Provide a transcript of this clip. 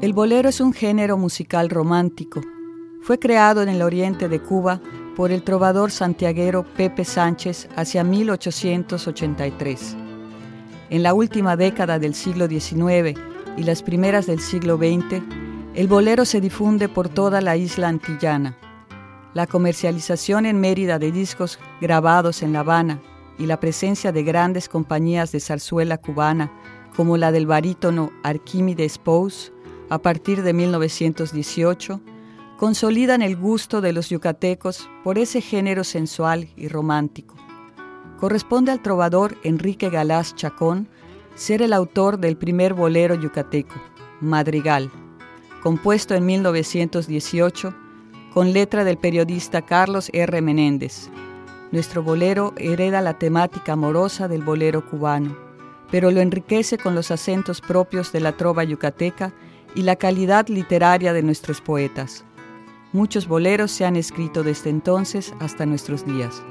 El bolero es un género musical romántico. Fue creado en el oriente de Cuba por el trovador santiaguero Pepe Sánchez hacia 1883. En la última década del siglo XIX y las primeras del siglo XX, el bolero se difunde por toda la isla antillana. La comercialización en Mérida de discos grabados en La Habana y la presencia de grandes compañías de zarzuela cubana como la del barítono Arquímedes Pous a partir de 1918, consolidan el gusto de los yucatecos por ese género sensual y romántico. Corresponde al trovador Enrique Galás Chacón ser el autor del primer bolero yucateco, Madrigal, compuesto en 1918 con letra del periodista Carlos R. Menéndez. Nuestro bolero hereda la temática amorosa del bolero cubano, pero lo enriquece con los acentos propios de la trova yucateca y la calidad literaria de nuestros poetas. Muchos boleros se han escrito desde entonces hasta nuestros días.